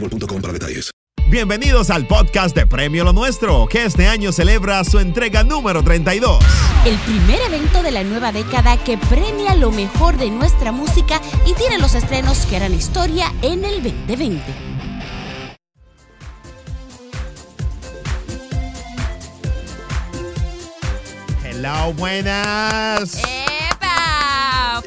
boostmobile.com para detalles. Bienvenidos al podcast de Premio Lo Nuestro, que este año celebra su entrega número 32. El primer evento de la nueva década que premia lo mejor de nuestra música y tiene los estrenos que harán historia en el 2020. Hello, buenas. ¡Epa!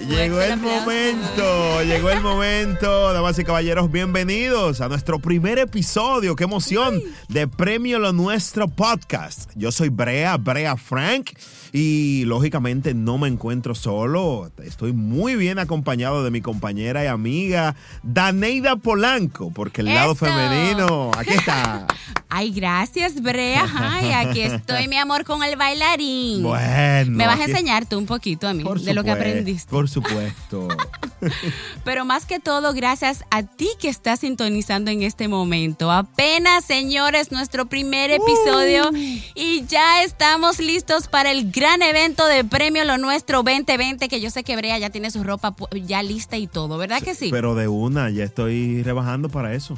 Llegó el momento, llegó el momento, damas y caballeros, bienvenidos a nuestro primer episodio, qué emoción, de Premio Lo Nuestro Podcast. Yo soy Brea, Brea Frank, y lógicamente no me encuentro solo, estoy muy bien acompañado de mi compañera y amiga Daneida Polanco, porque el lado femenino, aquí está. Ay, gracias, Brea. Ay, aquí estoy, mi amor, con el bailarín. Bueno. Me vas a enseñar tú un poquito a mí de lo que aprendiste. Por supuesto. Pero más que todo, gracias a ti que estás sintonizando en este momento. Apenas, señores, nuestro primer episodio y ya estamos listos para el gran evento de Premio Lo Nuestro 2020, que yo sé que Brea ya tiene su ropa ya lista y todo, ¿verdad que sí? Pero de una, ya estoy rebajando para eso.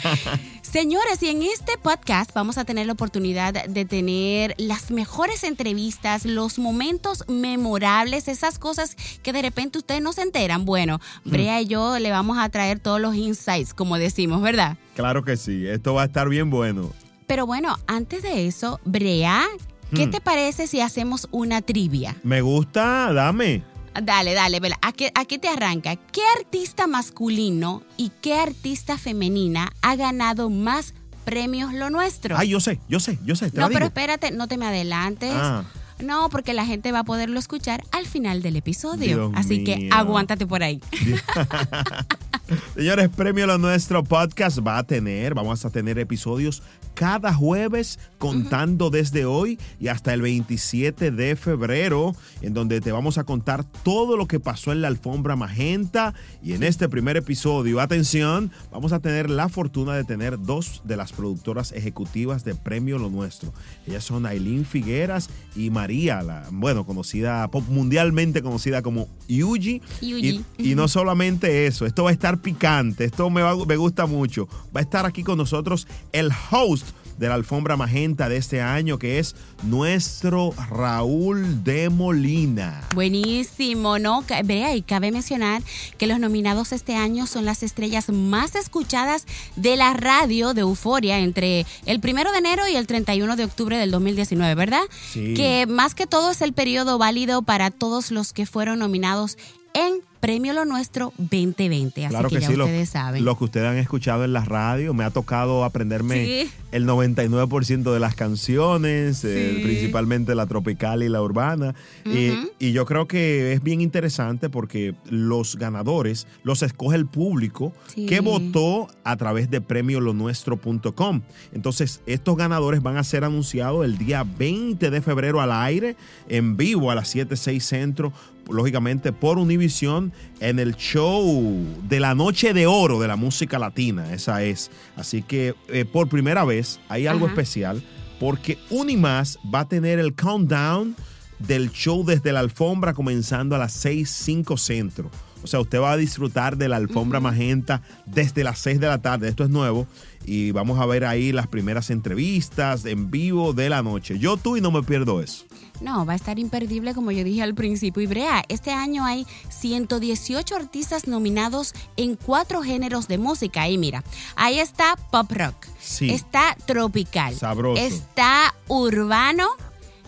Señores, y en este podcast vamos a tener la oportunidad de tener las mejores entrevistas, los momentos memorables, esas cosas que de repente ustedes no se enteran. Bueno, Brea y yo le vamos a traer todos los insights, como decimos, ¿verdad? Claro que sí, esto va a estar bien bueno. Pero bueno, antes de eso, Brea, ¿qué Hmm. te parece si hacemos una trivia? Me gusta, dame. Dale, dale, vela. ¿A qué, a qué te arranca? ¿Qué artista masculino y qué artista femenina ha ganado más premios lo nuestro? Ay, yo sé, yo sé, yo sé. Te No, pero espérate, no te me adelantes. Ah. No, porque la gente va a poderlo escuchar al final del episodio. Dios Así que aguántate por ahí. Señores, Premio Lo Nuestro Podcast va a tener, vamos a tener episodios cada jueves contando desde hoy y hasta el 27 de febrero, en donde te vamos a contar todo lo que pasó en la alfombra magenta. Y en este primer episodio, atención, vamos a tener la fortuna de tener dos de las productoras ejecutivas de Premio Lo Nuestro. Ellas son Aileen Figueras y María, la, bueno, conocida, pop mundialmente conocida como Yuji. Yuji. Y, y no solamente eso, esto va a estar picante, esto me, va- me gusta mucho. Va a estar aquí con nosotros el host de la alfombra magenta de este año, que es nuestro Raúl de Molina. Buenísimo, ¿no? Vea, y cabe mencionar que los nominados este año son las estrellas más escuchadas de la radio de Euforia entre el primero de enero y el 31 de octubre del 2019, ¿verdad? Sí. Que más que todo es el periodo válido para todos los que fueron nominados en Premio Lo Nuestro 2020. Así Claro que, que, ya sí, lo, ustedes saben. lo que ustedes han escuchado en la radio, me ha tocado aprenderme Sí. el 99% de las canciones, eh, principalmente la tropical y la urbana. Y- yo creo que es bien interesante porque los ganadores los escoge el público Sí. que votó a través de premiolonuestro.com. Entonces, estos ganadores van a ser anunciados el día 20 de febrero al aire, en vivo a las 7, 6 centro, lógicamente por Univisión, en el show de la Noche de Oro de la música latina. Esa es. Así que eh, por primera vez hay algo Ajá. especial porque Unimás va a tener el countdown del show desde la alfombra comenzando a las 6, 5 centro. O sea, usted va a disfrutar de la alfombra magenta desde las 6 de la tarde. Esto es nuevo. Y vamos a ver ahí las primeras entrevistas en vivo de la noche. Yo tú y no me pierdo eso. No, va a estar imperdible como yo dije al principio. Y Brea, este año hay 118 artistas nominados en cuatro géneros de música. Y mira, ahí está pop rock, Sí. está tropical, Sabroso. está urbano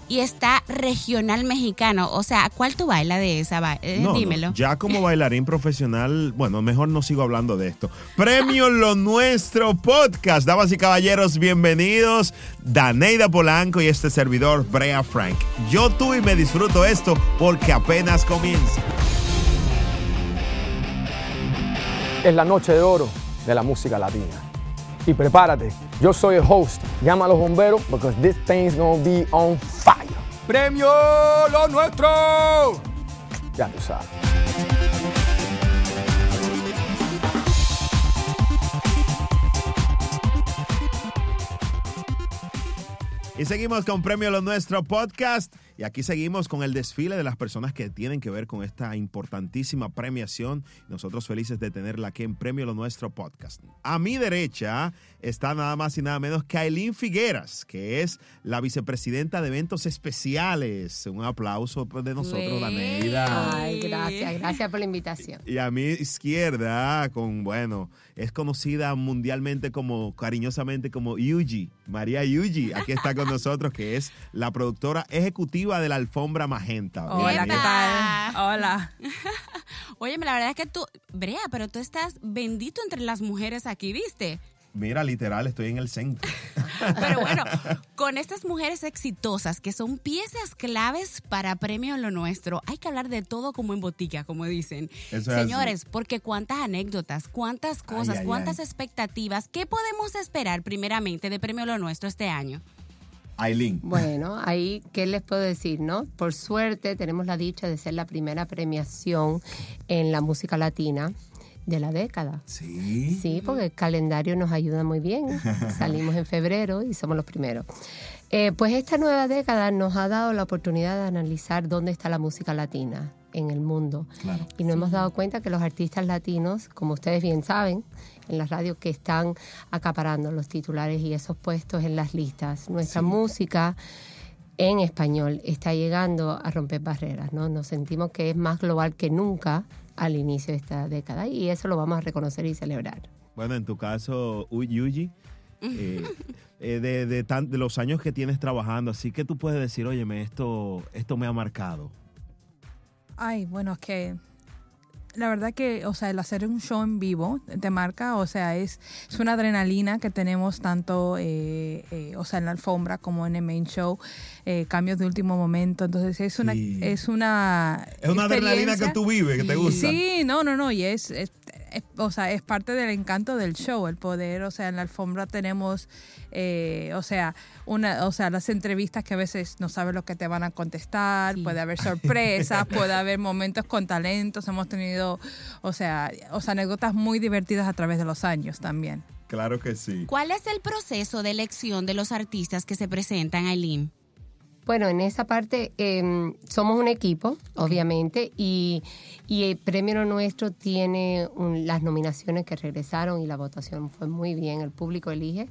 y está regional mexicano. O sea, ¿cuál tú bailas de esa? ba- eh, No, no, dímelo. Ya como bailarín profesional, bueno, mejor no sigo hablando de esto. Premio Lo Nuestro Podcast. Damas y caballeros, bienvenidos. Daneida Polanco y este servidor, Brea Frank. Yo tú y me disfruto esto porque apenas comienza. es la noche de oro de la música latina. Y prepárate, yo soy el host. Llama a los bomberos because this thing's gonna be on fire. ¡Premio lo nuestro! Ya tú sabes. Y seguimos con Premio Lo Nuestro Podcast. Y aquí seguimos con el desfile de las personas que tienen que ver con esta importantísima premiación. Nosotros felices de tenerla aquí en Premio Lo Nuestro Podcast. A mi derecha está nada más y nada menos que Aileen Figueras, que es la vicepresidenta de eventos especiales. Un aplauso de nosotros, Daneida. Ay, gracias, gracias por la invitación. Y a mi izquierda, con, bueno, es conocida mundialmente como, cariñosamente como Yuji, María Yuji, aquí está con nosotros, que es la productora ejecutiva de la Alfombra Magenta. Hola, ¿qué tal? Hola. Oye, la verdad es que tú, Brea, pero tú estás bendito entre las mujeres aquí, ¿viste? Mira, literal, estoy en el centro. Pero bueno, con estas mujeres exitosas que son piezas claves para Premio Lo Nuestro, hay que hablar de todo como en botica, como dicen. Eso es Señores, porque cuántas anécdotas, cuántas cosas, Ay, ay, cuántas ay. expectativas, ¿qué podemos esperar primeramente de Premio Lo Nuestro este año? Aileen. Bueno, ahí, ¿qué les puedo decir, no? Por suerte, tenemos la dicha de ser la primera premiación en la música latina de la década. Sí. Sí, porque el calendario nos ayuda muy bien. Salimos en febrero y somos los primeros. Eh, pues esta nueva década nos ha dado la oportunidad de analizar dónde está la música latina en el mundo. Claro. Y nos hemos dado cuenta que los artistas latinos, como ustedes bien saben, en las radios que están acaparando los titulares y esos puestos en las listas. Nuestra música en español está llegando a romper barreras, ¿no? Nos sentimos que es más global que nunca al inicio de esta década y eso lo vamos a reconocer y celebrar. Bueno, en tu caso, Yuji, eh, eh, de, de tan- de los años que tienes trabajando, así que tú puedes decir, óyeme, esto, esto me ha marcado. Ay, bueno, es que la verdad que, o sea, el hacer un show en vivo te marca, o sea, es, es una adrenalina que tenemos tanto, eh, eh, o sea, en la alfombra como en el main show, eh, cambios de último momento, entonces es una, Sí. es una, Es una adrenalina que tú vives, que te gusta. Sí, no, no, no, y es, es- es- o sea, es parte del encanto del show, el poder, o sea, en la alfombra tenemos, eh, o sea, una, o sea, las entrevistas que a veces no sabes lo que te van a contestar, puede haber sorpresas, puede haber momentos con talentos, hemos tenido, o sea, o sea, anécdotas muy divertidas a través de los años también. Claro que sí. ¿Cuál es el proceso de elección de los artistas que se presentan, Aileen? Bueno, en esa parte eh, somos un equipo, obviamente, y, y el premio nuestro tiene un- las nominaciones que regresaron y la votación fue muy bien, el público elige.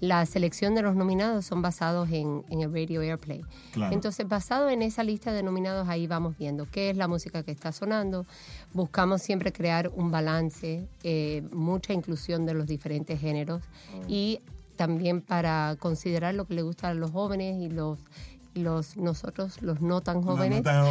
La selección de los nominados son basados en, en el Radio Airplay. Claro. Entonces, basado en esa lista de nominados, ahí vamos viendo qué es la música que está sonando. Buscamos siempre crear un balance, eh, mucha inclusión de los diferentes géneros y también para considerar lo que le gusta a los jóvenes y los los nosotros los no tan jóvenes tan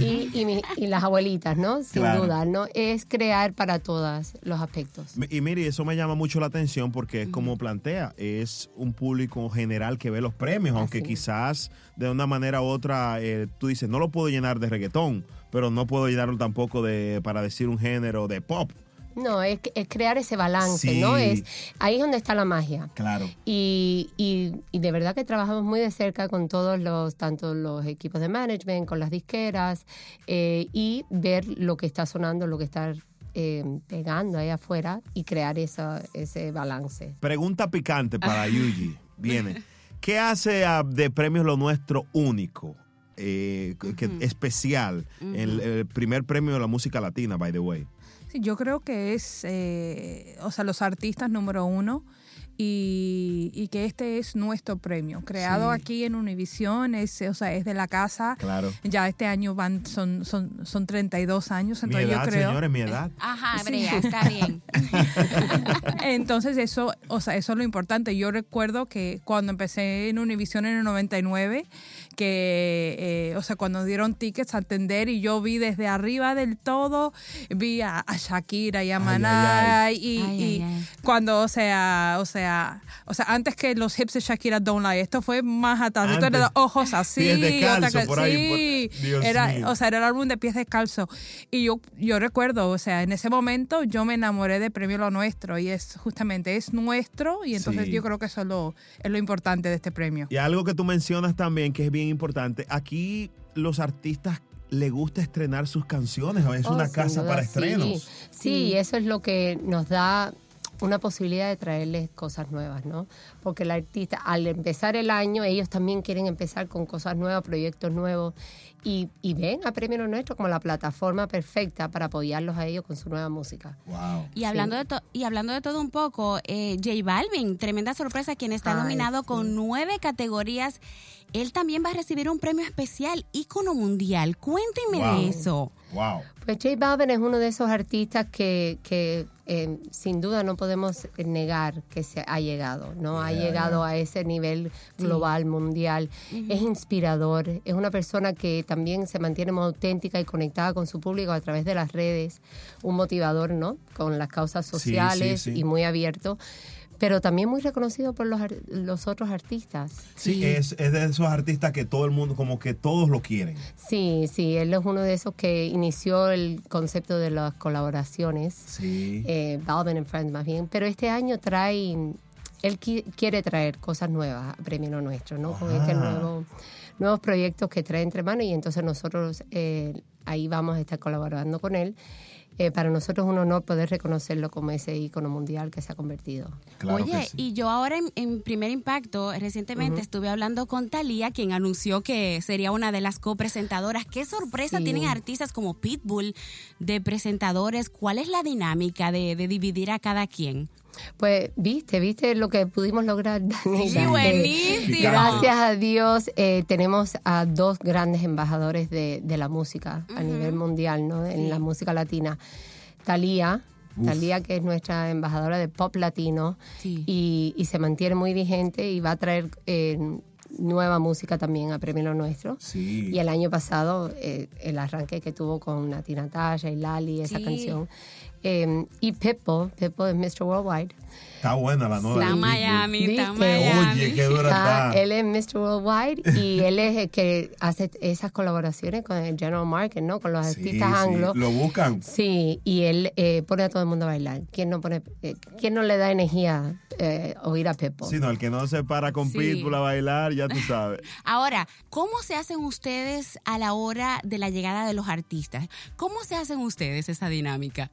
y, y mi- y las abuelitas, ¿no? Sin Claro. duda, ¿no? Es crear para todos los aspectos. Y mire, eso me llama mucho la atención porque es como plantea, es un público general que ve los premios, aunque quizás de una manera u otra eh, tú dices, no lo puedo llenar de reggaetón, pero no puedo llenarlo tampoco de, para decir un género de pop. No, es, es crear ese balance, Sí. ¿no? Es ahí es donde está la magia. Claro. Y, y, y de verdad que trabajamos muy de cerca con todos los, tanto los equipos de management, con las disqueras, eh, y ver lo que está sonando, lo que está eh, pegando ahí afuera y crear esa, ese balance. Pregunta picante para Yuji. Viene. ¿Qué hace a de premios lo nuestro único? eh, que- especial, el, el primer premio de la música latina, by the way. Sí, yo creo que es, eh, o sea, los artistas número uno y, y que este es nuestro premio, creado Sí. aquí en Univision, es, o sea, es de la casa. Claro. Ya este año van, son, son, son 32 años, Mi entonces edad, yo creo... señores, mi edad. Ajá, Sí. Está bien. Entonces eso, o sea, eso es lo importante. Yo recuerdo que cuando empecé en Univision en el 99, que, eh, o sea, cuando dieron tickets a atender y yo vi desde arriba del todo, vi a, a Shakira y a Ay, Maná ay, y, Ay, y ay, ay. cuando, o sea, o sea, o sea, antes que los hips de Shakira Don't Lie, esto fue más atrás. Esto era ojos así, pies descalzo otra por ahí, sí, por- era, mío. o sea, era el álbum de pies descalzo. Y yo, yo recuerdo, o sea, en ese momento yo me enamoré de Premio Lo Nuestro y es justamente, es nuestro y entonces Sí. yo creo que eso es lo, es lo importante de este premio. Y algo que tú mencionas también que es bien importante, aquí los artistas le gusta estrenar sus canciones, es Oh, una sin casa duda, para sí. estrenos. Sí, eso es lo que nos da una posibilidad de traerles cosas nuevas, ¿no? Porque el artista, al empezar el año, ellos también quieren empezar con cosas nuevas, proyectos nuevos, y, y ven a Premio Nuestro como la plataforma perfecta para apoyarlos a ellos con su nueva música. Wow. Y hablando, de to- y hablando de todo un poco, eh, J Balvin, tremenda sorpresa, quien está Ay, nominado sí. con nueve categorías. Él también va a recibir un premio especial, ícono mundial. Cuéntenme Wow. de eso. Wow. Pues J Balvin es uno de esos artistas que, que eh, sin duda no podemos negar que se ha llegado, ¿no? ha Yeah, llegado yeah. a ese nivel global, mundial. Es inspirador, es una persona que también se mantiene muy auténtica y conectada con su público a través de las redes, un motivador, ¿no? Con las causas sí, sociales sí. y muy abierto, pero también muy reconocido por los, ar- los otros artistas. Sí, Es, es de esos artistas que todo el mundo, como que todos lo quieren. Sí, sí, él es uno de esos que inició el concepto de las colaboraciones. Sí. eh, Balvin and Friends más bien, pero este año trae, él qui- quiere traer cosas nuevas a Premio Lo Nuestro, ¿no? Con este Ajá. nuevo, nuevos proyectos que trae entre manos y entonces nosotros eh, ahí vamos a estar colaborando con él. Eh, para nosotros es un honor poder reconocerlo como ese ícono mundial que se ha convertido. Claro Oye, sí. y yo ahora en, en Primer Impacto, recientemente estuve hablando con Talía, quien anunció que sería una de las copresentadoras. ¿Qué sorpresa Sí. tienen artistas como Pitbull de presentadores? ¿Cuál es la dinámica de, de dividir a cada quien? Pues viste, viste lo que pudimos lograr. Sí, buenísimo. Gracias a Dios eh, tenemos a dos grandes embajadores de, de la música a nivel mundial, ¿no? En la música latina. Talía, Talía que es nuestra embajadora de pop latino Sí. y, y se mantiene muy vigente y va a traer eh, nueva música también a Premio Lo Nuestro. Sí. Y el año pasado, eh, el arranque que tuvo con Nati Natasha y Lali, esa Sí. canción. Eh, y Pippo, Pippo es Mr. Worldwide. Está buena la nueva. Está Pitbull. Miami, está. Miami. Oye, qué dura Está- está. él es Mr. Worldwide y él es el que hace esas colaboraciones con el General Market, ¿no? Con los Sí, artistas sí, anglos. Lo buscan. Sí, y él eh, pone a todo el mundo a bailar. ¿Quién no, pone, eh, ¿quién no le da energía eh, oír a Pippo? Sí, no, el que no se para con Sí. Pitbull a bailar, ya tú sabes. Ahora, ¿cómo se hacen ustedes a la hora de la llegada de los artistas? ¿Cómo se hacen ustedes esa dinámica?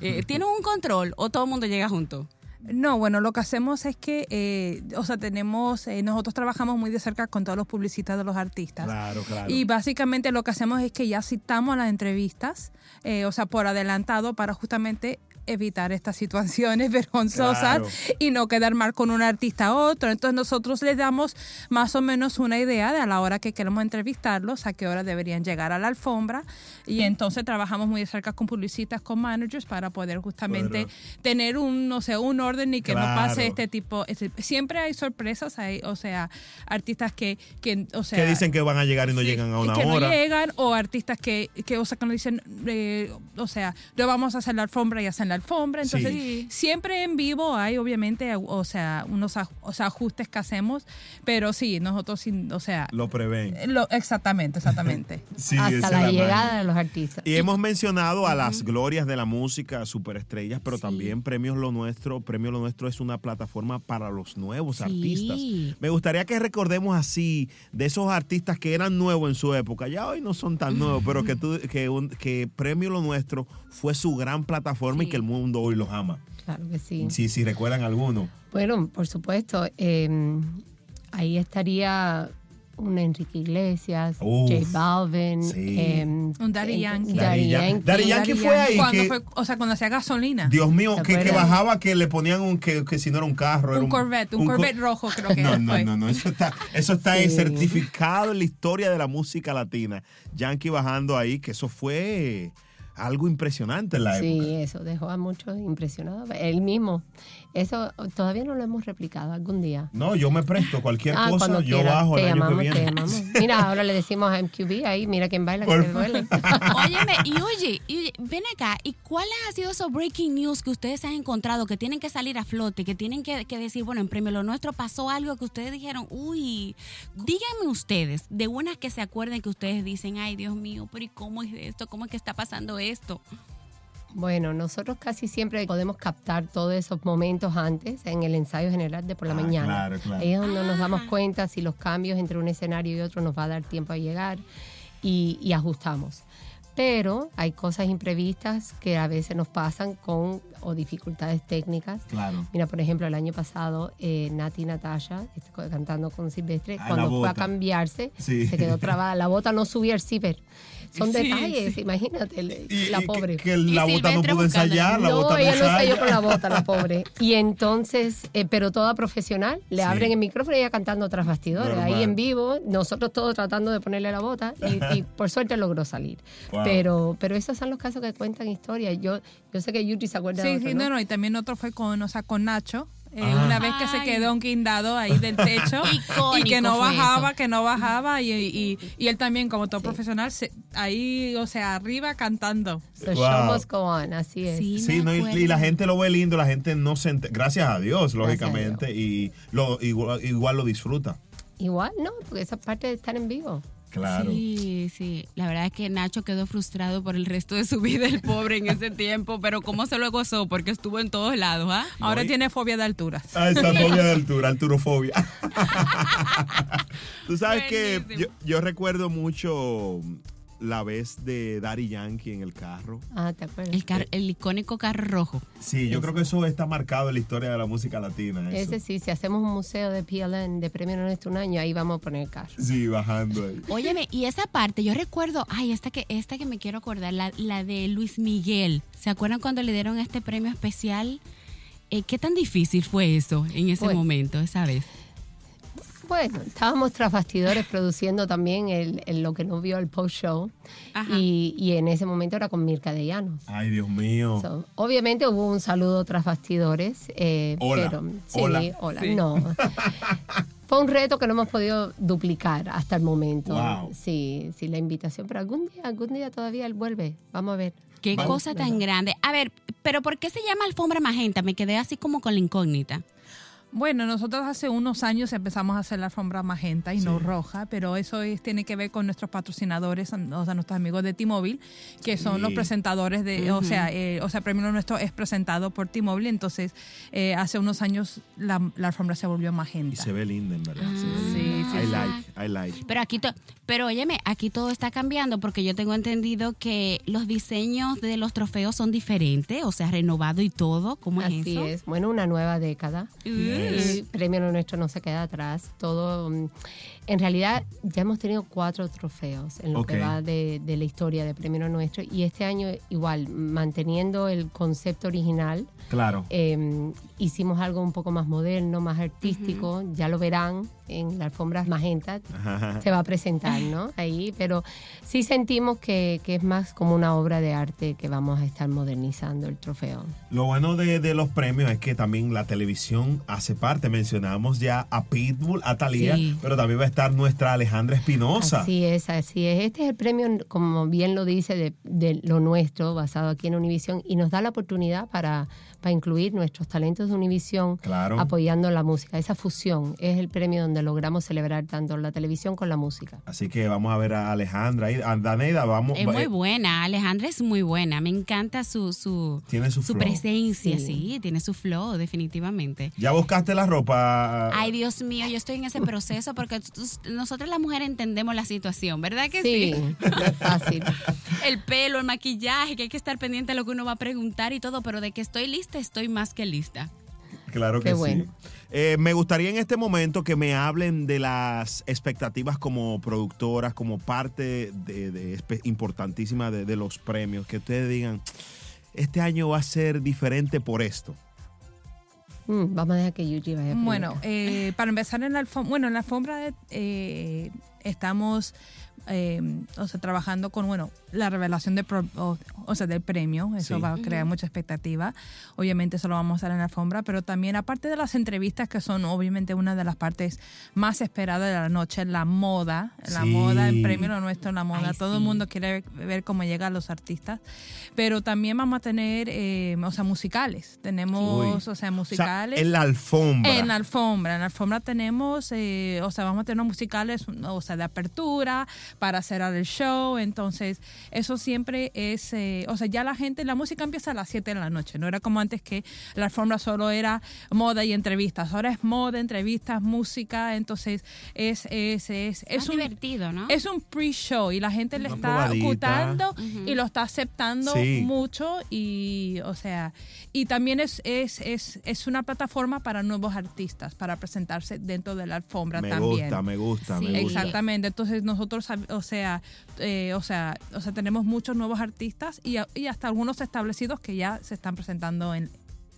Eh, ¿Tienen un control o todo el mundo llega junto? No, bueno, lo que hacemos es que, eh, o sea, tenemos, eh, nosotros trabajamos muy de cerca con todos los publicistas de los artistas. Claro, claro. Y básicamente lo que hacemos es que ya citamos las entrevistas, eh, o sea, por adelantado para justamente evitar estas situaciones vergonzosas Claro. y no quedar mal con un artista a otro. Entonces nosotros les damos más o menos una idea de a la hora que queremos entrevistarlos, a qué hora deberían llegar a la alfombra y entonces trabajamos muy de cerca con publicistas, con managers para poder justamente tener un, no sé, un orden y que no pase este tipo. este- siempre hay sorpresas, hay, o sea, artistas que, que o sea, que dicen que van a llegar y no llegan a una que hora. no llegan o artistas que, que o sea que nos dicen eh, o sea no vamos a hacer la alfombra y hacen la alfombra entonces Sí. siempre en vivo hay obviamente o sea unos aj- o sea, ajustes que hacemos pero sí nosotros sin- o sea Lo prevén. lo- exactamente exactamente Sí, Hasta la la llegada de los artistas. Y hemos mencionado a las glorias de la música, superestrellas, pero también Premios Lo Nuestro. Premio Lo Nuestro es una plataforma para los nuevos Sí. artistas. Me gustaría que recordemos así de esos artistas que eran nuevos en su época. Ya hoy no son tan nuevos, pero que, tú- que, un- que Premio Lo Nuestro fue su gran plataforma y que el mundo hoy los ama. Claro que sí. Sí, si recuerdan alguno. Bueno, por supuesto. eh, ahí estaría un Enrique Iglesias, Uf, J Balvin, sí. eh, un Daddy Yankee Daddy Daddy Yan- Yankee. Daddy Yankee fue ahí cuando que- fue o sea cuando hacía gasolina Dios mío, ¿Se que, que bajaba, que le ponían un, que, que si no era un carro. era un Corvette un, co- Corvette rojo creo que No, no, fue no, no, eso está, eso está Sí. certificado en la historia de la música latina. Yankee bajando ahí, que eso fue algo impresionante en la Sí, época. eso dejó a muchos impresionados. Él mismo. Eso todavía no lo hemos replicado algún día. No, yo me presto cualquier Ah, cosa, yo quiera. bajo te el año que te viene. llamamos. Mira, ahora le decimos a MQB ahí, mira quién baila, que te duele. Óyeme, y oye, y oye, ven acá, ¿y cuáles han sido esos breaking news que ustedes han encontrado que tienen que salir a flote, que tienen que, que decir, bueno, en Premio Lo Nuestro pasó algo que ustedes dijeron, uy, díganme ustedes, de unas que se acuerden que ustedes dicen, ay, Dios mío, pero ¿y cómo es esto? ¿Cómo es que está pasando esto? Bueno, nosotros casi siempre podemos captar todos esos momentos antes en el ensayo general de por la Ah, mañana. claro, claro. Ahí es donde nos damos cuenta si los cambios entre un escenario y otro nos va a dar tiempo a llegar y, y ajustamos. Pero hay cosas imprevistas que a veces nos pasan con o dificultades técnicas. Claro. Mira, por ejemplo, el año pasado, eh, Nati Natasha, este, cantando con Silvestre, Ah, cuando fue a cambiarse, Sí. se quedó trabada. La bota no subía el zipper. Son Sí, detalles, sí. imagínate, Y, la y pobre. que, que la Y bota no pudo ensayar, la no, bota no ella no ensayó con la bota, la pobre. Y entonces, eh, pero toda profesional, le Sí. abren el micrófono y ella cantando tras bastidores, Normal. ahí en vivo, nosotros todos tratando de ponerle la bota y, y por suerte logró salir. Wow. Pero, pero esos son los casos que cuentan historias. Yo, yo sé que Yuri se acuerda de Sí, otro, sí, ¿no? no, no, y también otro fue con, o sea, con Nacho. Eh, Ah. Una vez que se quedó guindado ahí del techo y que no bajaba, que no bajaba y, y- y él también como todo Sí. profesional se- ahí, o sea, arriba cantando. The Wow. show must go on, así es. Sí, Sí, me no, y, la gente lo ve lindo, la gente no se enter- gracias a Dios, a lógicamente, y lo, igual, igual lo disfruta. Igual, no, porque esa parte de estar en vivo. Claro. Sí, sí. La verdad es que Nacho quedó frustrado por el resto de su vida, el pobre, en ese tiempo, pero cómo se lo gozó, porque estuvo en todos lados, ¿ah? Ahora tiene fobia de alturas. Ah, esa fobia de altura, alturofobia. Tú sabes que yo, yo recuerdo mucho la vez de Daddy Yankee en el carro. Ah, ¿te acuerdas? El, car- el icónico carro rojo. Sí, yo creo que eso está marcado en la historia de la música latina. eso. Ese sí, si hacemos un museo de PLN de premio nuestro un año, ahí vamos a poner el carro. Sí, bajando ahí. Óyeme, y esa parte, yo recuerdo, ay, esta que, esta que me quiero acordar, la, la de Luis Miguel. ¿Se acuerdan cuando le dieron este premio especial? Eh, ¿Qué tan difícil fue eso en ese momento, esa vez? Bueno, estábamos tras bastidores produciendo también el, el- lo que no vio el post-show y, y en ese momento era con Mirka de Llanos. Ay, Dios mío. So, obviamente hubo un saludo tras bastidores, eh, Hola. pero sí, Hola. hola, Sí. no. Fue un reto que no hemos podido duplicar hasta el momento. Wow. Sí, sí, la invitación, pero algún día, algún día todavía él vuelve. Vamos a ver. Qué Vamos, cosa tan grande. A ver, pero ¿por qué se llama alfombra magenta? Me quedé así como con la incógnita. Bueno, nosotros hace unos años empezamos a hacer la alfombra magenta y no roja, pero eso es- tiene que ver con nuestros patrocinadores, o sea, nuestros amigos de T-Mobile, que son los presentadores de, o sea, eh, o sea, Premio Nuestro es presentado por T-Mobile, entonces eh, hace unos años la, la alfombra se volvió Y magenta. se ve linda, en verdad. linda. Sí, I like, I like. Pero aquí, to- pero óyeme, aquí todo está cambiando porque yo tengo entendido que los diseños de los trofeos son diferentes, o sea, renovado y todo. ¿Cómo es Así eso? es. Bueno, una nueva década. Yes. Y Premio Nuestro no se queda atrás. Todo. En realidad, ya hemos tenido cuatro trofeos en lo que va de, de la historia de Premio Nuestro. Y este año, igual, manteniendo el concepto original, Claro. eh, hicimos algo un poco más moderno, más artístico. Ya lo verán en la alfombra magenta. Se va a presentar, ¿no? Ahí, pero sí sentimos que, que es más como una obra de arte que vamos a estar modernizando el trofeo. Lo bueno de, de los premios es que también la televisión hace parte. Mencionamos ya a Pitbull, a Talía, Sí. pero también va a estar nuestra Alejandra Espinosa. Así es, así es. Este es el premio, como bien lo dice, de, de lo nuestro, basado aquí en Univisión, y nos da la oportunidad para, para incluir nuestros talentos de Univisión Claro. apoyando la música. Esa fusión es el premio donde logramos celebrar tanto la televisión con la música. Así que vamos a ver a Alejandra ahí. A Daneida, vamos. Es muy eh, buena, Alejandra es muy buena. Me encanta su, su, Tiene su flow. presencia, Sí. sí. tiene su flow, definitivamente. ¿Ya buscaste la ropa? Ay, Dios mío, yo estoy en ese proceso porque nosotras las mujeres entendemos la situación, ¿verdad que sí? Sí, no es fácil. El pelo, el maquillaje, que hay que estar pendiente de lo que uno va a preguntar y todo, pero de que estoy lista, estoy más que lista. Claro que Qué sí. bueno. Eh, me gustaría en este momento que me hablen de las expectativas como productoras, como parte de, importantísima de, de los premios, que ustedes digan, este año va a ser diferente por esto. Mm, vamos a dejar que Yuji vaya. Bueno, eh, para empezar en la alfombra, bueno, en la alfombra eh, estamos eh, o sea, trabajando con, bueno, la revelación de pro- o, o sea, del premio, eso Sí. va a crear mucha expectativa. Obviamente eso lo vamos a hacer en la alfombra, pero también aparte de las entrevistas que son obviamente una de las partes más esperadas de la noche, la moda, la Sí. moda, el premio lo nuestro, la moda, Ay, todo el mundo quiere ver, cómo llegan los artistas, pero también vamos a tener, eh, o sea, musicales, tenemos, Uy. o sea, musicales. en la alfombra. En la alfombra. En la alfombra tenemos, eh, o sea, vamos a tener musicales, o sea, de apertura para cerrar el show. Entonces, eso siempre es, eh, o sea, ya la gente, la música empieza a las 7 de la noche. No era como antes que la alfombra solo era moda y entrevistas. Ahora es moda, entrevistas, música. Entonces, es, es, es, es un divertido, ¿no? Es un pre-show y la gente le Una está Ujú. y lo está aceptando Sí. mucho y o sea y también es, es, es, es una plataforma para nuevos artistas para presentarse dentro de la alfombra Me también gusta, me gusta, me gusta. exactamente entonces nosotros o sea eh, o sea o sea tenemos muchos nuevos artistas y, y hasta algunos establecidos que ya se están presentando en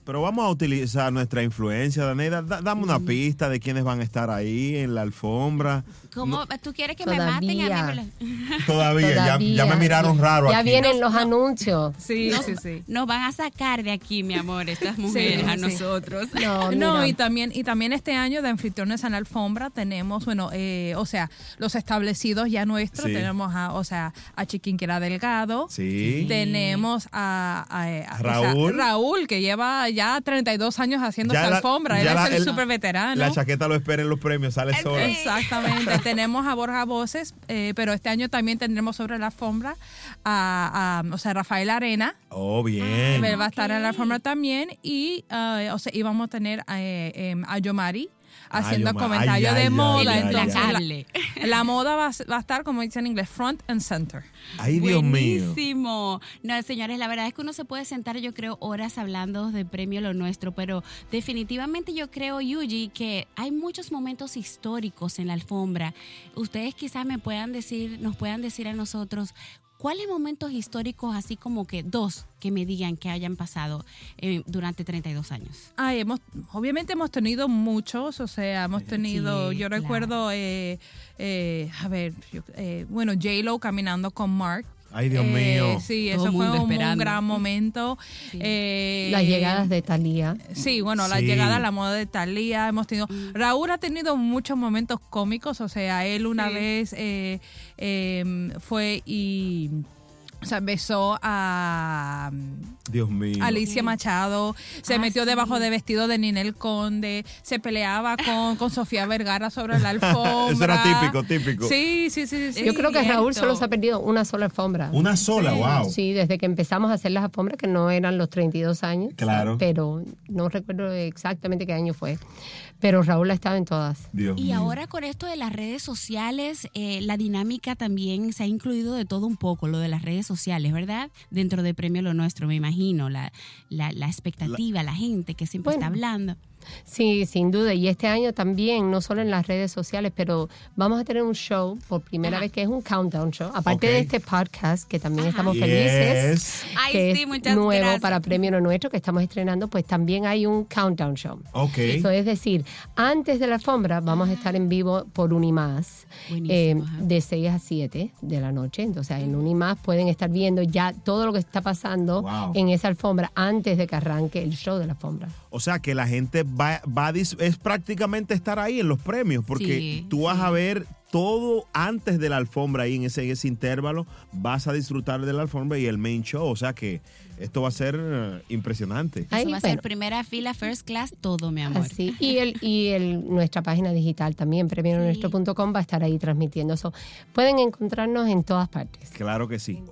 Pero vamos a utilizar nuestra influencia, Daneida. Da- dame una pista de quiénes van a estar ahí en la alfombra. ¿Cómo? ¿Tú quieres que me maten a Todavía. mí? Todavía, ya, ya me miraron raro Ya aquí. vienen los anuncios. Sí, nos, sí, sí. Nos van a sacar de aquí, mi amor, estas mujeres, Sí, a sí. nosotros. No, y también y también este año de anfitriones en la alfombra tenemos, bueno, eh, o sea, los establecidos ya nuestros, Sí. tenemos a, o sea, a Chiquinquera Delgado, Sí. tenemos a, a- a- o sea, Raúl. Raúl, que lleva ya 32 años haciendo Ya esta la- alfombra, él es la- el, el- súper veterano. La chaqueta lo espera en los premios, sale sola. Exactamente. Tenemos a Borja Voces, eh, pero este año también tendremos sobre la alfombra a, a, o sea, Rafael Arena. Oh, bien. Él va a estar en la alfombra también y, eh, o sea, y vamos a tener eh, em, a Yomari haciendo comentarios Ay, de ay, moda. entonces, ay. La, la moda va, a- va a estar, como dice en inglés, front and center. Ay, Dios mío. Buenísimo. No, señores, la verdad es que uno se puede sentar, yo creo, horas hablando de premio lo nuestro, pero definitivamente yo creo, Yuji, que hay muchos momentos históricos en la alfombra. Ustedes quizás me puedan decir, nos puedan decir a nosotros. ¿Cuáles momentos históricos, así como que dos, que me digan que hayan pasado eh, durante 32 años? Ay, hemos, obviamente hemos tenido muchos, o sea, hemos tenido, Sí, yo claro. recuerdo, eh, eh, a ver, yo- eh, bueno, J-Lo caminando con Mark. Ay, Dios Eh, mío. Sí, Todo eso fue un, gran momento. Eh, Las llegadas de Talía. Sí, bueno, la Sí. llegada a la moda de Talía, hemos tenido... Raúl ha tenido muchos momentos cómicos, o sea, él una Sí. vez eh, eh, fue y... O sea, besó a Dios mío. Alicia Machado, se Ah, metió sí. debajo de vestido de Ninel Conde, se peleaba con, con Sofía Vergara sobre la alfombra. Eso era típico, típico. Sí, sí, sí. sí. Yo creo que Raúl solo se ha perdido una sola alfombra. Una sola, wow. Sí, desde que empezamos a hacer las alfombras, que no eran los 32 años. Claro. Pero no recuerdo exactamente qué año fue. Pero Raúl ha estado en todas. Dios Y mío. ahora con esto de las redes sociales, eh, la dinámica también se ha incluido de todo un poco, lo de las redes sociales, ¿verdad? Dentro de Premio Lo Nuestro, me imagino, la, la, la expectativa, la, gente que siempre está hablando. Sí, sin duda. Y este año también, no solo en las redes sociales, pero vamos a tener un show por primera vez que es un countdown show. Aparte Ok. de este podcast, que también estamos Yes. felices, Ay, que sí, es muchas nuevo gracias. para Premio Lo Nuestro, que estamos estrenando, pues también hay un countdown show. Ok. Eso es decir, antes de la alfombra vamos a estar en vivo por Unimás eh, de 6 a 7 de la noche. Entonces en Unimás pueden estar viendo ya todo lo que está pasando Wow. en esa alfombra antes de que arranque el show de la alfombra. O sea que la gente va, va a dis- es prácticamente estar ahí en los premios, porque Sí, tú vas a ver todo antes de la alfombra ahí en ese, intervalo, vas a disfrutar de la alfombra y el main show, o sea que esto va a ser eh, impresionante. Eso va a ser primera fila, first class, todo, mi amor. Así. Y, el, y el, nuestra página digital también, premionuestro.com, va a estar ahí transmitiendo eso. Pueden encontrarnos en todas partes. Claro que sí.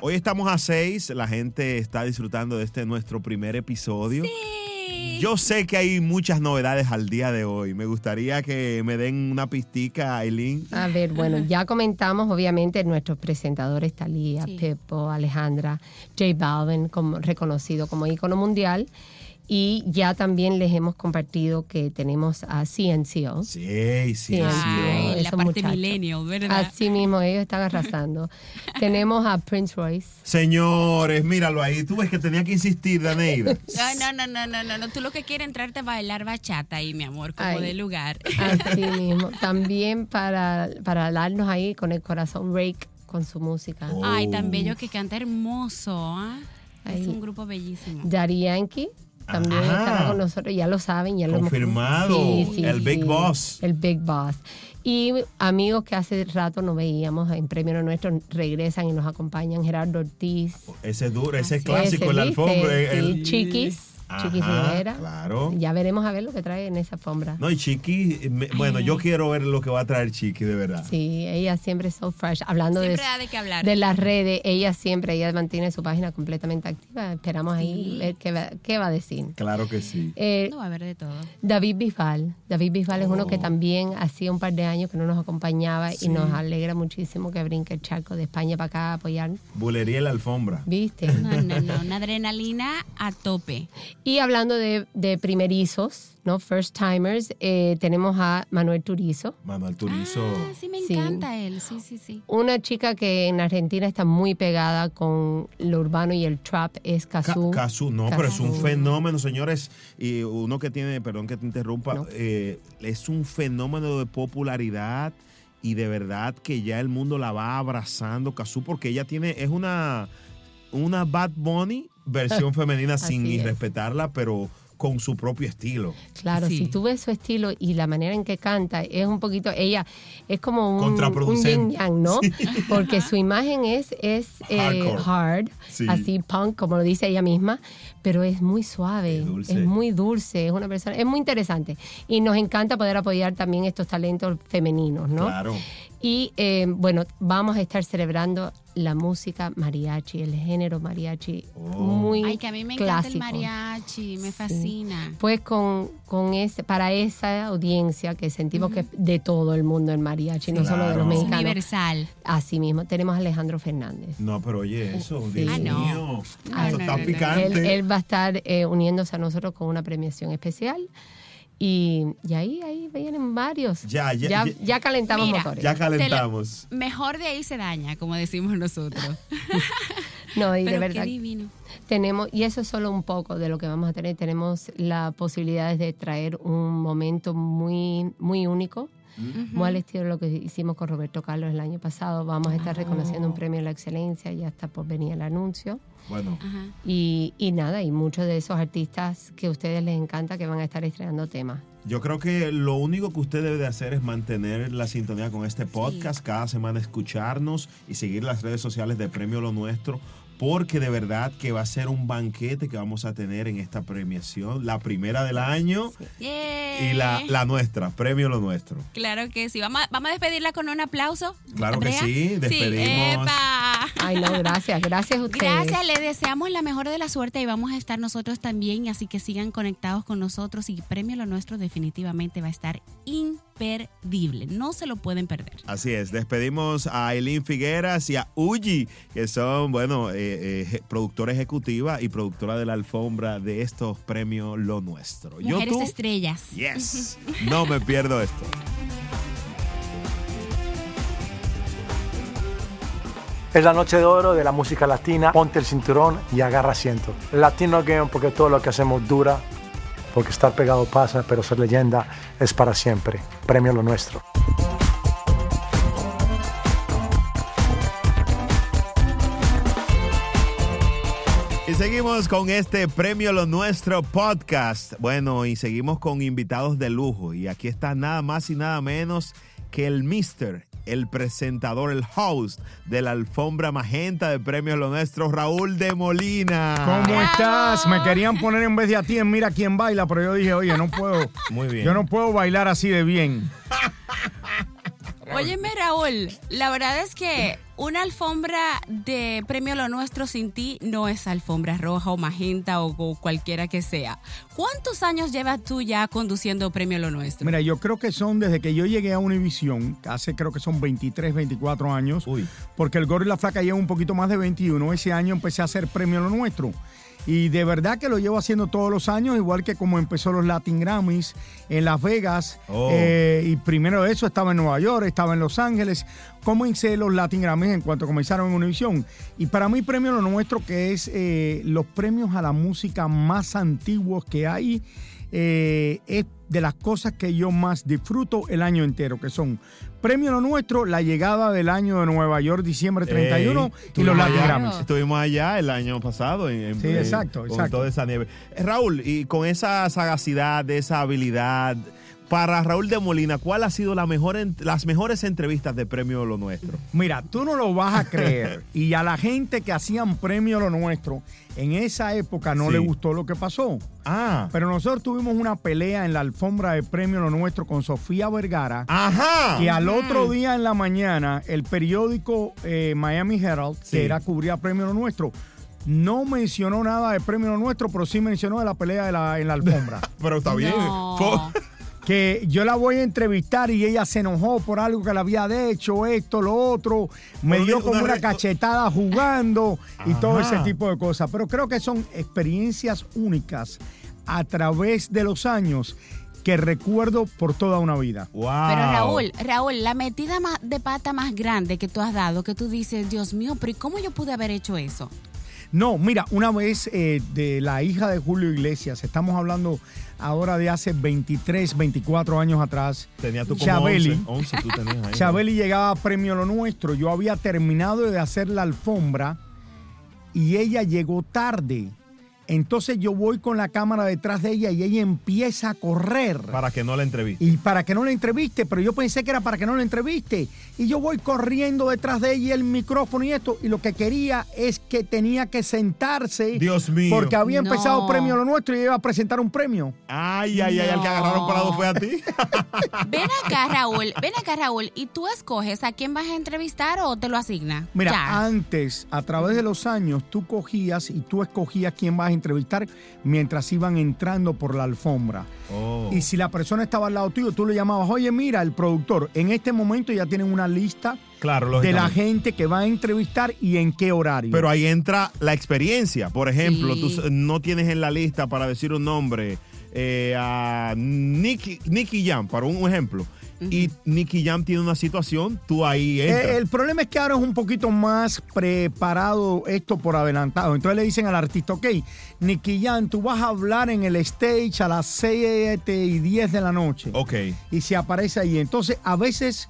Hoy estamos a seis, la gente está disfrutando de este nuestro primer episodio. Yo sé que hay muchas novedades al día de hoy. Me gustaría que me den una pistica, Aileen. A ver, bueno, ya comentamos obviamente nuestros presentadores, Talía, Pepo, Alejandra, J Balvin, como, reconocido como ícono mundial. Y ya también les hemos compartido que tenemos a CNCO. Sí, sí, CNCO, Ay, la parte muchachos. millennial, ¿verdad? Así mismo, ellos están arrasando. tenemos a Prince Royce. Señores, míralo ahí. Tú ves que tenía que insistir, Daneida. No, no, no, no, no, no. Tú lo que quieres es entrarte a bailar bachata ahí, mi amor, como Ay. de lugar. Así mismo. También para, para darnos ahí con el corazón Rake con su música. Ay, tan bello que canta hermoso. ¿ah? Es un grupo bellísimo. Daddy Yankee también Ajá. estará con nosotros, ya lo saben, ya lo hemos- Confirmado. El Big Boss. El Big Boss. Y amigos que hace rato no veíamos en Premio Nuestro regresan y nos acompañan Gerardo Ortiz. Ese es duro, ese es clásico, ¿viste? alfombra. Sí, el- Chiquis, Ajá, Chiquis Rivera. Claro. Ya veremos a ver lo que trae en esa alfombra. No, y Chiqui, me- bueno, yo quiero ver lo que va a traer Chiqui, de verdad. Sí, ella siempre es so fresh. Hablando de, Siempre hablar. de las redes, ella siempre, ella mantiene su página completamente activa. Esperamos ahí ver qué va, qué va a decir. Claro que sí. Eh, No va a haber de todo. David Bisbal. David Bisbal es uno que Oh. también hacía un par de años que no nos acompañaba Sí. y nos alegra muchísimo que brinque el charco de España para acá a apoyar. Bulería en la alfombra. ¿Viste? No, no, no. Una adrenalina a tope. Y hablando de, de primerizos, ¿no? First timers, eh, tenemos a Manuel Turizo. Manuel Turizo. Ah, sí, me Sí. encanta él. Sí, sí, sí. Una chica que en Argentina está muy pegada con lo urbano y el trap es Cazú. Ca- Cazú, no, pero es un fenómeno, señores. Y uno que tiene, perdón que te interrumpa, eh, es un fenómeno de popularidad y de verdad que ya el mundo la va abrazando, Cazú, porque ella tiene, es una, una Bad Bunny versión femenina sin es. irrespetarla, pero con su propio estilo. Claro, Sí. si tú ves su estilo y la manera en que canta, es un poquito, ella es como un, yin yang, ¿no? Sí. Porque su imagen es, es eh, hard, Sí. así punk, como lo dice ella misma, pero es muy suave, es, muy dulce, es una persona, es muy interesante. Y nos encanta poder apoyar también estos talentos femeninos, ¿no? Claro. Y eh, bueno, vamos a estar celebrando la música mariachi, el género mariachi, muy Ay, que a mí me clásico. encanta el mariachi. Me fascina. Pues con, con ese, para esa audiencia que sentimos que es de todo el mundo el mariachi, no solo de los mexicanos. Universal. Así mismo, tenemos a Alejandro Fernández. No, pero oye, eso, Sí. Dios Ah, no. mío. Ah, Eso no, está no, no. picante. Él, él va a estar eh, uniéndose a nosotros con una premiación especial. Y, y ahí, ahí vienen varios. Ya, ya, ya, ya- ya calentamos Mira, motores. Ya calentamos. Mejor de ahí se daña, como decimos nosotros. No, y de verdad. qué divino. Tenemos, y eso es solo un poco de lo que vamos a tener. Tenemos la posibilidad de traer un momento muy, muy único, muy al estilo de lo que hicimos con Roberto Carlos el año pasado. Vamos a estar reconociendo un premio a la excelencia, ya está por venir el anuncio. Bueno, Y, y nada, y muchos de esos artistas que a ustedes les encanta que van a estar estrenando temas. yo creo que lo único que usted debe de hacer es mantener la sintonía con este podcast, cada semana escucharnos y seguir las redes sociales de Premio Lo Nuestro, porque de verdad que va a ser un banquete que vamos a tener en esta premiación, la primera del año y la, la nuestra, Premio Lo Nuestro. Claro que sí. Vamos a, vamos a despedirla con un aplauso. Claro que sí, despedimos. epa. Ay, no, gracias, gracias a ustedes. Gracias, le deseamos la mejor de la suerte y vamos a estar nosotros también, así que sigan conectados con nosotros y Premio Lo Nuestro definitivamente va a estar imperdible, no se lo pueden perder. Así es, despedimos a Aileen Figueras y a Uji, que son, bueno, eh, eh, productora ejecutiva y productora de la alfombra de estos premios Lo Nuestro. Yo Mujeres tú, estrellas. yes, no me pierdo esto. Es la noche de oro de la música latina. Ponte el cinturón y agarra asiento. Latino Game porque todo lo que hacemos dura, porque estar pegado pasa, pero ser leyenda es para siempre. Premio lo nuestro. Y seguimos con este Premio Lo Nuestro podcast. Bueno, y seguimos con invitados de lujo. Y aquí está nada más y nada menos que el Mister, el presentador, el host de la alfombra magenta de Premio Lo Nuestro, Raúl de Molina. ¿Cómo estás? Me querían poner en vez de a ti en Mira quién baila, pero yo dije, oye, no puedo. Muy bien. Yo no puedo bailar así de bien. Óyeme, Raúl, la verdad es que una alfombra de Premio Lo Nuestro sin ti no es alfombra roja o magenta o, o cualquiera que sea. ¿Cuántos años llevas tú ya conduciendo Premio Lo Nuestro? Mira, yo creo que son desde que yo llegué a Univision, hace creo que son 23, 24 años, porque el Gordo y la Flaca lleva un poquito más de 21. Ese año empecé a hacer premio lo nuestro. Y de verdad que lo llevo haciendo todos los años, igual que como empezó los Latin Grammys en Las Vegas. Oh. Eh, y primero de eso estaba en Nueva York, estaba en Los Ángeles. Comencé los Latin Grammys en cuanto comenzaron en Univision. Y para mí, premio lo nuestro, que es eh, los premios a la música más antiguos que hay, eh, es de las cosas que yo más disfruto el año entero, que son Premio Lo Nuestro, la llegada del año de Nueva York, diciembre 31, Ey, y los Latin Grammys. Estuvimos allá el año pasado. En, Sí, en- exacto, con exacto. toda esa nieve. Eh, Raúl, y con esa sagacidad, esa habilidad, para Raúl de Molina, ¿cuál ha sido la mejor las mejores entrevistas de Premio Lo Nuestro? Mira, tú no lo vas a creer. y a la gente que hacían premio lo nuestro, en esa época no Sí. le gustó lo que pasó. Ah. Pero nosotros tuvimos una pelea en la alfombra de premio lo nuestro con Sofía Vergara. Ajá. Que al Mm. otro día en la mañana, el periódico eh, Miami Herald, Sí. que era cubría premio lo nuestro, no mencionó nada de premio lo nuestro, pero sí mencionó de la pelea de la, en la alfombra. Pero está bien. Fue- que yo la voy a entrevistar y ella se enojó por algo que le había hecho, esto, lo otro, me dio como una cachetada jugando y todo ese tipo de cosas. Pero creo que son experiencias únicas a través de los años que recuerdo por toda una vida. Wow. Pero Raúl, Raúl, la metida más de pata más grande que tú has dado, que tú dices, Dios mío, pero ¿y cómo yo pude haber hecho eso? No, mira, una vez eh, de la hija de Julio Iglesias, estamos hablando ahora de hace 23, 24 años atrás. Tenía tú como Chabeli. 11, 11 tú tenías ahí. ¿no? Chabeli llegaba a Premio Lo Nuestro. Yo había terminado de hacer la alfombra y ella llegó tarde. Entonces yo voy con la cámara detrás de ella y ella empieza a correr. Para que no la entreviste. Y para que no la entreviste, pero yo pensé que era para que no la entreviste. Y yo voy corriendo detrás de ella, el micrófono y esto. Y lo que quería es que tenía que sentarse. Dios mío. Porque había empezado No. Premio Lo Nuestro y iba a presentar un premio. Ay, ay, ay, al que agarraron parado fue a ti. Ven acá, Raúl, ven acá, Raúl, ¿y tú escoges a quién vas a entrevistar o te lo asigna? Mira, Ya. antes, a través de los años, tú cogías y tú escogías quién vas a entrevistar mientras iban entrando por la alfombra. Oh. Y si la persona estaba al lado tuyo, tú le llamabas, oye, mira, el productor, en este momento ya tienen una lista Claro, de la gente que va a entrevistar y en qué horario. Pero ahí entra la experiencia. Por ejemplo, Sí. tú no tienes en la lista para decir un nombre eh, a Nicky, Nicky Jam, para un ejemplo, y Nicky Jam tiene una situación, tú ahí entras. Eh, el problema es que ahora es un poquito más preparado esto por adelantado. Entonces le dicen al artista, ok, Nicky Jam, tú vas a hablar en el stage a las 7 y 10 de la noche. Ok. Y se aparece ahí. Entonces, a veces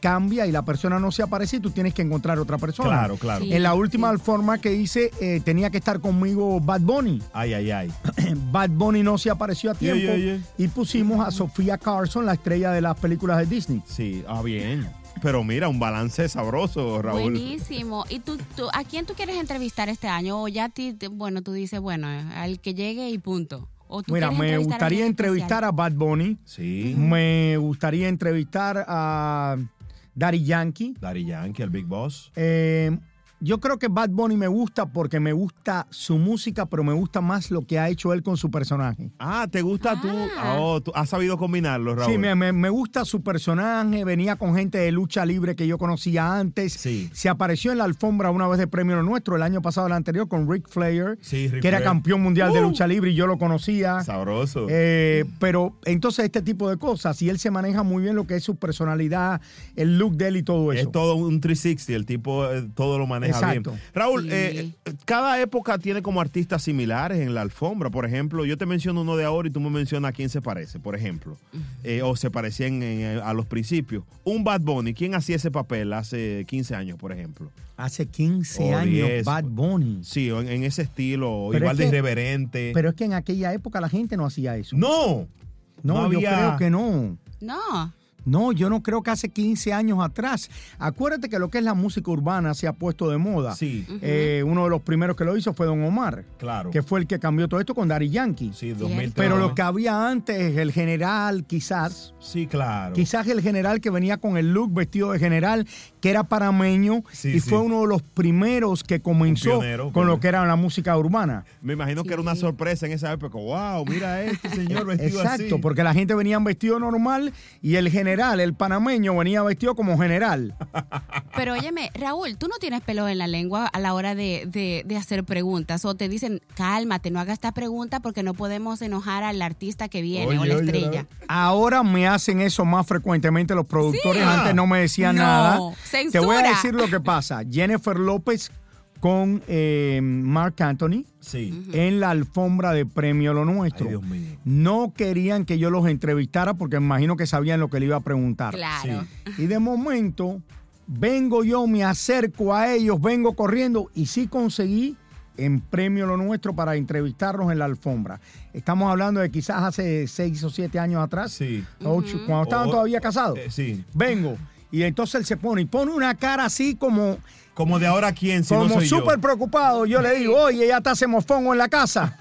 cambia y la persona no se aparece y tú tienes que encontrar otra persona. Claro, claro. En la última forma que hice, eh, tenía que estar conmigo Bad Bunny. Ay, ay, ay. Bad Bunny no se apareció a tiempo yeah, yeah. y pusimos a Sofía Carson, la estrella de las películas de Disney. Sí, ah, bien. Pero mira, un balance sabroso, Raúl. Buenísimo. ¿Y tú, tú, a quién tú quieres entrevistar este año? O ya, a ti, bueno, tú dices, bueno, al que llegue y punto. O tú Mira, me a gustaría entrevistar a Bad Bunny. Sí. Me gustaría entrevistar a Daddy Yankee. Daddy Yankee, el Big Boss. Eh, yo creo que Bad Bunny me gusta porque me gusta su música, pero me gusta más lo que ha hecho él con su personaje. Ah, ¿te gusta tú? Oh, tú has sabido combinarlo, Raúl. Sí, me, me- me gusta su personaje, venía con gente de lucha libre que yo conocía antes. Se apareció en la alfombra una vez de premio nuestro, el año pasado, el anterior, con Ric Flair, Sí, que era campeón mundial de Uh. lucha libre y yo lo conocía. Sabroso. Eh, pero entonces este tipo de cosas, y él se maneja muy bien lo que es su personalidad, el look de él y todo eso. Es todo un 360, el tipo eh, todo lo maneja Exacto. bien. Raúl, Sí. eh, cada época tiene como artistas similares en la alfombra. Por ejemplo, yo te menciono uno de ahora y tú me mencionas a quién se parece, por ejemplo. Eh, o se parecían en- a los principios. Un Bad Bunny, ¿quién hacía ese papel hace 15 años, por ejemplo? Hace 15 O años, 10. Bad Bunny. Sí, en, en ese estilo, Pero igual es de que- irreverente. Pero es que en aquella época la gente no hacía eso. No. No, No yo había- creo que no. No. No, yo no creo que hace 15 años atrás. Acuérdate que lo que es la música urbana se ha puesto de moda. Sí. Eh, uno de los primeros que lo hizo fue Don Omar. Claro. Que fue el que cambió todo esto con Daddy Yankee. Sí, 2003. Pero lo que había antes, el general, quizás. Sí, claro. Quizás el general que venía con el look vestido de general, que era parameño Sí, y sí. fue uno de los primeros que comenzó pionero, con lo que era la música urbana. Me imagino que era una sorpresa en esa época. ¡Wow! Mira a este señor vestido Exacto, así. porque la gente venía vestido normal y el general, el panameño, venía vestido como general. Pero óyeme, Raúl, tú no tienes pelo en la lengua a la hora de, de- de hacer preguntas. O te dicen, cálmate, no hagas esta pregunta porque no podemos enojar al artista que viene o la estrella. Ahora me hacen eso más frecuentemente los productores. Sí. Antes no me decían No, nada. Te voy a decir lo que pasa. Jennifer López con eh, Mark Anthony Sí. en la alfombra de premio Lo Nuestro. Ay, Dios mío. No querían que yo los entrevistara porque me imagino que sabían lo que le iba a preguntar. Claro. Y de momento vengo yo, me acerco a ellos, vengo corriendo y sí conseguí en premio Lo Nuestro para entrevistarlos en la alfombra. Estamos hablando de quizás hace seis o siete años atrás. Sí. Ocho, cuando estaban todavía casados. eh, sí. Vengo. Y entonces él se pone y pone una cara así como... Como de ahora quién, si no como yo. súper preocupado. Yo le digo, oye, ya está ese mofongo en la casa.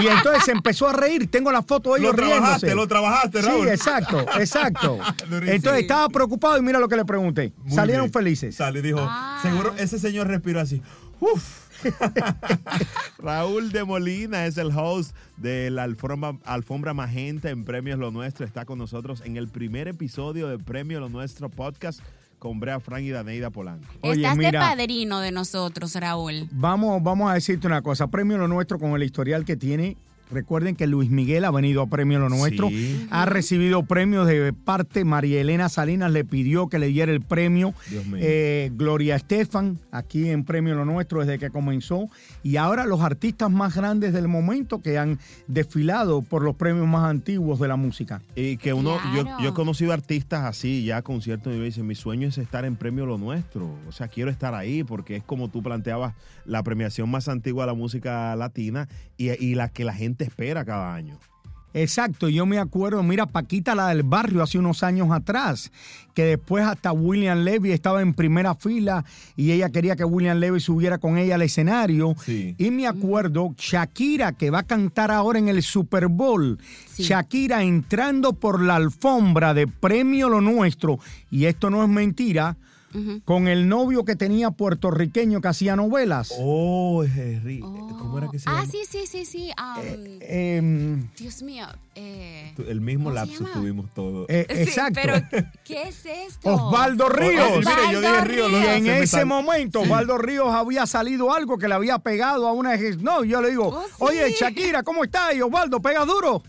y entonces se empezó a reír. Tengo la foto de Lo ellos trabajaste, riéndose. lo trabajaste, Raúl. Sí, exacto, exacto. Entonces estaba preocupado y mira lo que le pregunté. Muy Salieron bien. felices. Sale y dijo, seguro ese señor respiró así. Uf. Raúl de Molina es el host de la alfombra, alfombra Magenta en Premios Lo Nuestro. Está con nosotros en el primer episodio de Premio Lo Nuestro podcast con Brea Frank y Daneida Polanco. Oye, Estás de padrino de nosotros, Raúl. Vamos, vamos a decirte una cosa. Premio Lo Nuestro con el historial que tiene. Recuerden que Luis Miguel ha venido a Premio Lo Nuestro. Sí. Ha recibido premios de parte. María Elena Salinas le pidió que le diera el premio. Dios mío. Eh, Gloria Estefan, aquí en Premio Lo Nuestro desde que comenzó. Y ahora los artistas más grandes del momento que han desfilado por los premios más antiguos de la música. Y que uno, yo, Claro. yo he conocido artistas así, ya con cierto nivel, dicen, mi sueño es estar en Premio Lo Nuestro. O sea, quiero estar ahí porque es como tú planteabas, la premiación más antigua de la música latina y, y la que la gente espera cada año. Exacto, yo me acuerdo, mira, Paquita, la del barrio, hace unos años atrás, que después hasta William Levy estaba en primera fila y ella quería que William Levy subiera con ella al escenario. Sí. Y me acuerdo, Shakira, que va a cantar ahora en el Super Bowl, Shakira entrando por la alfombra de Premio Lo Nuestro, y esto no es mentira, con el novio que tenía puertorriqueño que hacía novelas. Oh, Henry. ¿Cómo era que se Ah, llama? sí, sí, sí, sí. um, Em, Dios mío. Eh, El mismo ¿Cómo se lapso tuvimos todos. eh, sí, exacto. pero ¿qué es esto? Osvaldo Ríos. Oh, mire, yo dije Ríos, de- en ese sal- momento, Sí. Osvaldo Ríos había salido algo que le había pegado a una No, yo le digo, Oh, sí. oye, Shakira, ¿cómo estás? Y Osvaldo, pega duro.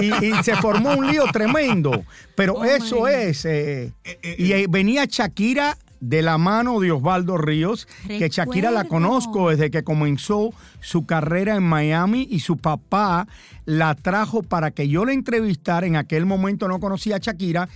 Y, y se formó un lío tremendo. Pero Oh, eso es. eh, y eh, venía Shakira de la mano de Osvaldo Ríos, que Shakira la conozco desde que comenzó su carrera en Miami y su papá la trajo para que yo la entrevistara. En aquel momento no conocía a Shakira.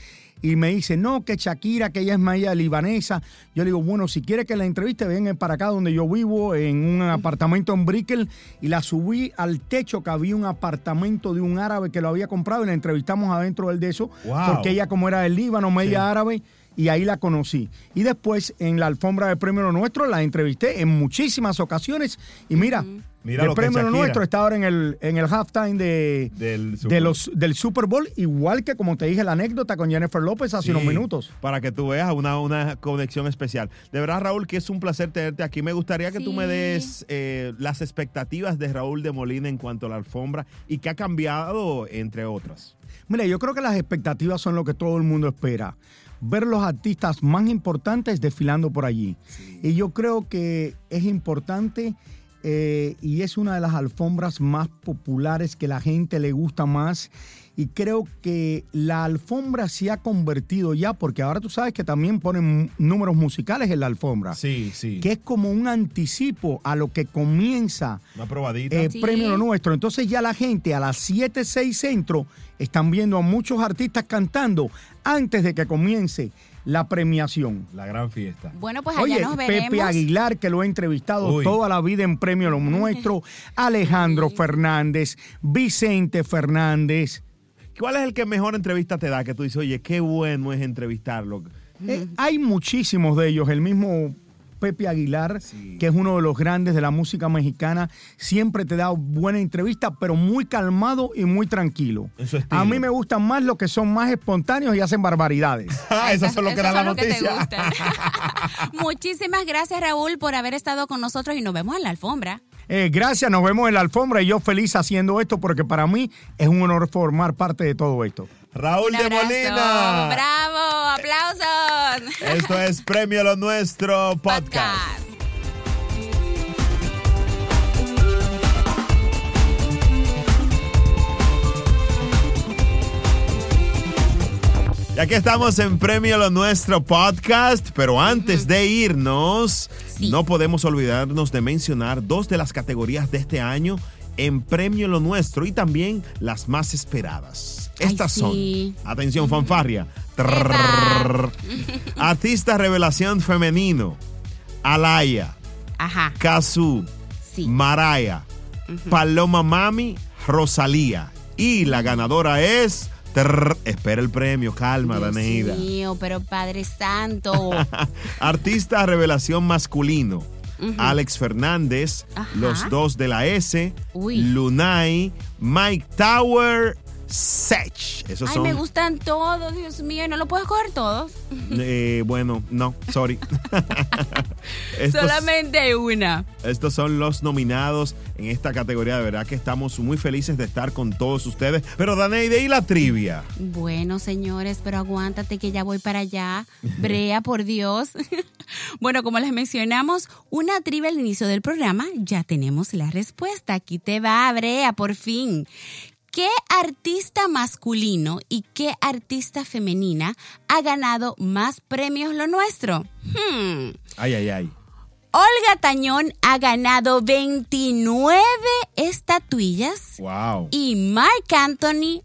Y me dice, no, que Shakira, que ella es maya libanesa. Yo le digo, bueno, si quiere que la entreviste, vengan para acá donde yo vivo, en un apartamento en Brickell. Y la subí al techo, que había un apartamento de un árabe que lo había comprado. Y la entrevistamos adentro del de eso. Wow. Porque ella, como era del Líbano, media árabe, y ahí la conocí. Y después, en la alfombra de Premio Lo Nuestro, la entrevisté en muchísimas ocasiones. Y mira, Mira el lo Premio. Nuestro está ahora en el, en el halftime de, Del de Super los, del Super Bowl, igual que como te dije la anécdota con Jennifer López hace Sí, unos minutos. Para que tú veas una, una conexión especial. De verdad, Raúl, que es un placer tenerte aquí. Me gustaría que tú me des eh, las expectativas de Raúl de Molina en cuanto a la alfombra y qué ha cambiado, entre otras. Mira, yo creo que las expectativas son lo que todo el mundo espera. Ver los artistas más importantes desfilando por allí. Y yo creo que es importante eh, y es una de las alfombras más populares que la gente le gusta más. Y creo que la alfombra se ha convertido ya, porque ahora tú sabes que también ponen números musicales en la alfombra. Sí, sí. Que es como un anticipo a lo que comienza probadita. eh, Premio Lo Nuestro. Entonces ya la gente a las 7, 6 centro están viendo a muchos artistas cantando antes de que comience la premiación. La gran fiesta. Bueno, pues allá Oye, nos veremos. Pepe Aguilar, que lo he entrevistado Uy. toda la vida en Premio Lo Nuestro, Alejandro Fernández, Vicente Fernández. ¿Cuál es el que mejor entrevista te da? Que tú dices, oye, qué bueno es entrevistarlo. Eh, hay muchísimos de ellos. El mismo Pepe Aguilar, que es uno de los grandes de la música mexicana, siempre te da buena entrevista, pero muy calmado y muy tranquilo. A mí me gustan más los que son más espontáneos y hacen barbaridades. Ah, esas son lo que era la noticia. Muchísimas gracias, Raúl, por haber estado con nosotros y nos vemos en la alfombra. Eh, gracias, nos vemos en la alfombra y yo feliz haciendo esto porque para mí es un honor formar parte de todo esto. Raúl de. Molina. ¡Bravo! ¡Aplausos! Esto es Premio Lo Nuestro Podcast. Y aquí estamos en Premio Lo Nuestro Podcast, pero antes de irnos, no podemos olvidarnos de mencionar dos de las categorías de este año en Premio Lo Nuestro y también las más esperadas. Ay, Estas sí. son, atención fanfarria. Artista Revelación Femenino, Alaya, Ajá. Kazu, Maraya, Paloma Mami, Rosalía. Y la ganadora es... trrr, espera el premio, calma, Daneida. Dios mío, pero Padre Santo. Artista Revelación Masculino. Alex Fernández, Ajá. los dos de la S, Uy. Lunay, Mike Tower, Sech. Esos Ay, son me gustan todos, Dios mío, ¿y no lo puedes coger todos? Eh, bueno, no, sorry. estos, Solamente una. estos son los nominados en esta categoría. De verdad que estamos muy felices de estar con todos ustedes. Pero Daneide, ¿y la trivia? Bueno, señores, pero aguántate que ya voy para allá. Brea, por Dios. bueno, como les mencionamos, una trivia al inicio del programa, ya tenemos la respuesta. Aquí te va, Brea, por fin. ¿Qué artista masculino y qué artista femenina ha ganado más premios lo nuestro? Hmm. Ay, ay, ay. Olga Tañón ha ganado 29 estatuillas Wow. y Mark Anthony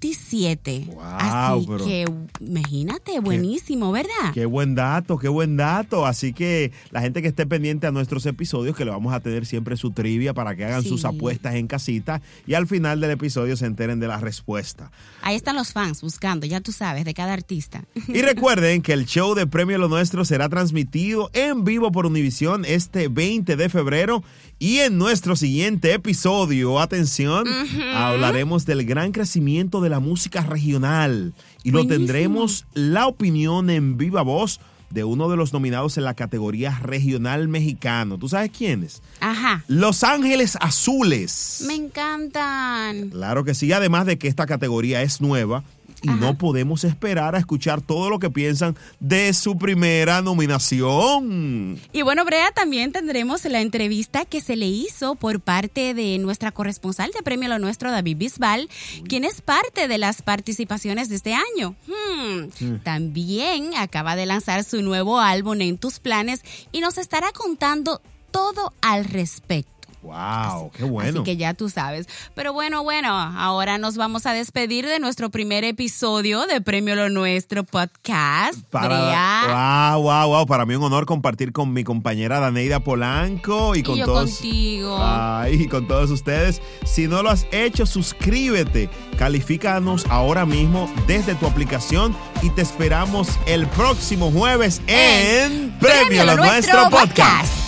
27. Así pero- que imagínate, buenísimo, ¿verdad? Qué buen dato, qué buen dato. Así que la gente que esté pendiente a nuestros episodios, que le vamos a tener siempre su trivia para que hagan Sí. sus apuestas en casita y al final del episodio se enteren de la respuesta. Ahí están los fans buscando, ya tú sabes, de cada artista. Y recuerden que el show de Premio Lo Nuestro será transmitido en vivo por Univisión este 20 de febrero y en nuestro siguiente episodio, atención, hablaremos del gran crecimiento de la música regional y lo tendremos la opinión en viva voz de uno de los nominados en la categoría regional mexicano. ¿Tú sabes quiénes? Ajá. Los Ángeles Azules. Me encantan. Claro que sí, además de que esta categoría es nueva y no podemos esperar a escuchar todo lo que piensan de su primera nominación. Y bueno, Brea, también tendremos la entrevista que se le hizo por parte de nuestra corresponsal de Premio Lo Nuestro, David Bisbal, quien es parte de las participaciones de este año. Hmm. También acaba de lanzar su nuevo álbum En tus planes y nos estará contando todo al respecto. Wow, qué bueno. Así que ya tú sabes. Pero bueno, bueno, ahora nos vamos a despedir de nuestro primer episodio de Premio Lo Nuestro podcast. Para, wow, wow, wow. Para mí un honor compartir con mi compañera Daneida Polanco y con yo todos. contigo. Ay, y con todos ustedes. Si no lo has hecho, suscríbete. Califícanos ahora mismo desde tu aplicación y te esperamos el próximo jueves en, Premio, Lo Nuestro, podcast.